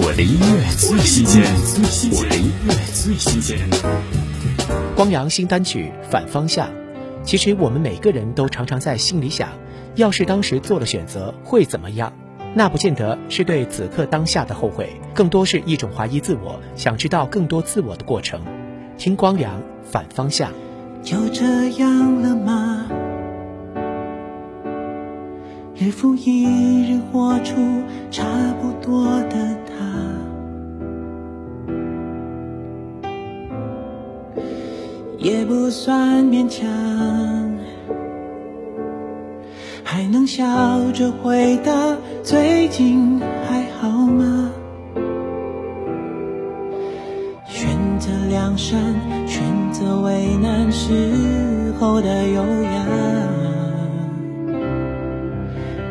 我的音乐最新鲜，我的音乐最新鲜。光阳新单曲《反方向》，其实我们每个人都常常在心里想，要是当时做了选择会怎么样？那不见得是对此刻当下的后悔，更多是一种怀疑自我，想知道更多自我的过程。听光良《反方向》，就这样了吗？日复一日活出差不多的也不算勉强，还能笑着回答最近还好吗？选择良善，选择为难时候的优雅。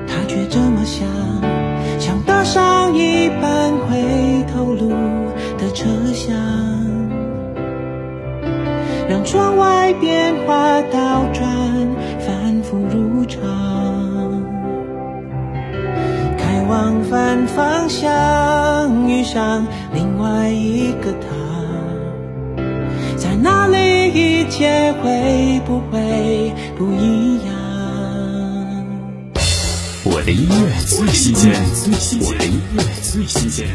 他却这么，想窗外变化倒转，反复如常。开往反方向，遇上另外一个他，在那里一切会不会不一样？我的音乐最新鲜，我的音乐最新鲜。